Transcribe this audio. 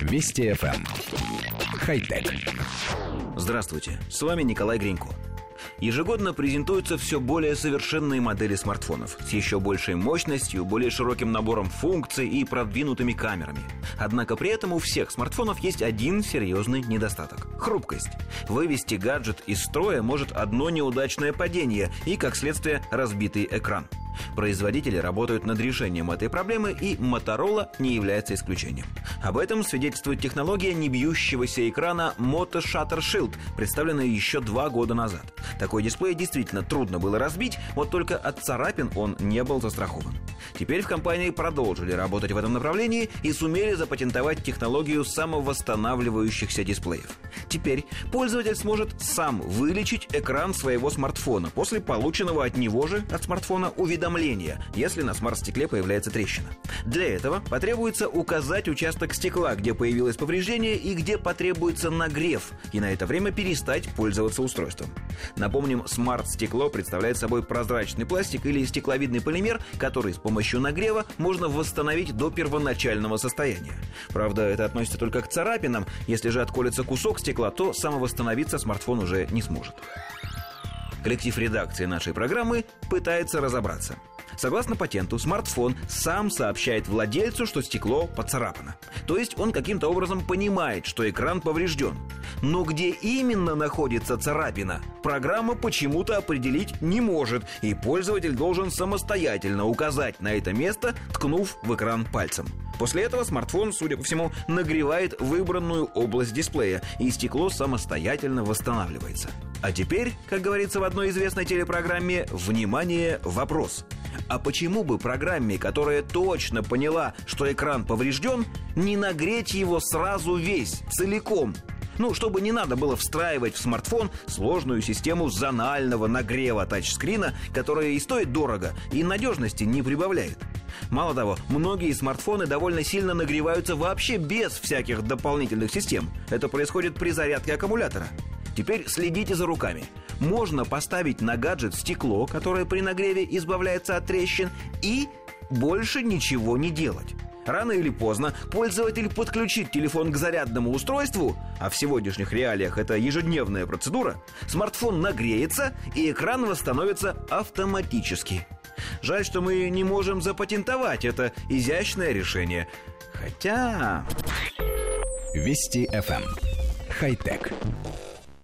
Вести FM. Эм. Хай-тек. Здравствуйте, с вами Николай Гринько. Ежегодно презентуются все более совершенные модели смартфонов с еще большей мощностью, более широким набором функций и продвинутыми камерами. Однако при этом у всех смартфонов есть один серьезный недостаток – хрупкость. Вывести гаджет из строя может одно неудачное падение и, как следствие, разбитый экран – Производители работают над решением этой проблемы, и Motorola не является исключением. Об этом свидетельствует технология небьющегося экрана Moto Shutter Shield, представленная еще два года назад. Такой дисплей действительно трудно было разбить, вот только от царапин он не был застрахован. Теперь в компании продолжили работать в этом направлении и сумели запатентовать технологию самовосстанавливающихся дисплеев. Теперь пользователь сможет сам вылечить экран своего смартфона после полученного от него же, от смартфона, уведомления, если на смарт-стекле появляется трещина. Для этого потребуется указать участок стекла, где появилось повреждение и где потребуется нагрев, и на это время перестать пользоваться устройством. Напомним, смарт-стекло представляет собой прозрачный пластик или стекловидный полимер, который с помощью нагрева можно восстановить до первоначального состояния. Правда, это относится только к царапинам. Если же отколется кусок стекла, то самовосстановиться смартфон уже не сможет. Коллектив редакции нашей программы пытается разобраться – Согласно патенту, смартфон сам сообщает владельцу, что стекло поцарапано. То есть он каким-то образом понимает, что экран поврежден. Но где именно находится царапина, программа почему-то определить не может, и пользователь должен самостоятельно указать на это место, ткнув в экран пальцем. После этого смартфон, судя по всему, нагревает выбранную область дисплея, и стекло самостоятельно восстанавливается. А теперь, как говорится в одной известной телепрограмме, внимание, вопрос. А почему бы программе, которая точно поняла, что экран поврежден, не нагреть его сразу весь, целиком? Ну, чтобы не надо было встраивать в смартфон сложную систему зонального нагрева тачскрина, которая и стоит дорого, и надежности не прибавляет. Мало того, многие смартфоны довольно сильно нагреваются вообще без всяких дополнительных систем. Это происходит при зарядке аккумулятора. Теперь следите за руками. Можно поставить на гаджет стекло, которое при нагреве избавляется от трещин, и больше ничего не делать. Рано или поздно пользователь подключит телефон к зарядному устройству, а в сегодняшних реалиях это ежедневная процедура, смартфон нагреется и экран восстановится автоматически. Жаль, что мы не можем запатентовать это изящное решение. Хотя... Вести FM. Хай-тек.